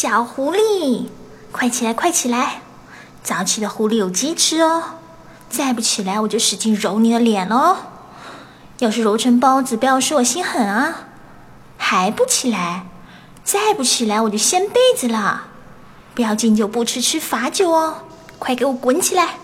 小狐狸，快起来快起来，早起的狐狸有鸡吃哦，再不起来我就使劲揉你的脸喽，要是揉成包子，不要说我心狠啊。还不起来，再不起来我就掀被子了，不要敬酒不吃吃罚酒哦，快给我滚起来。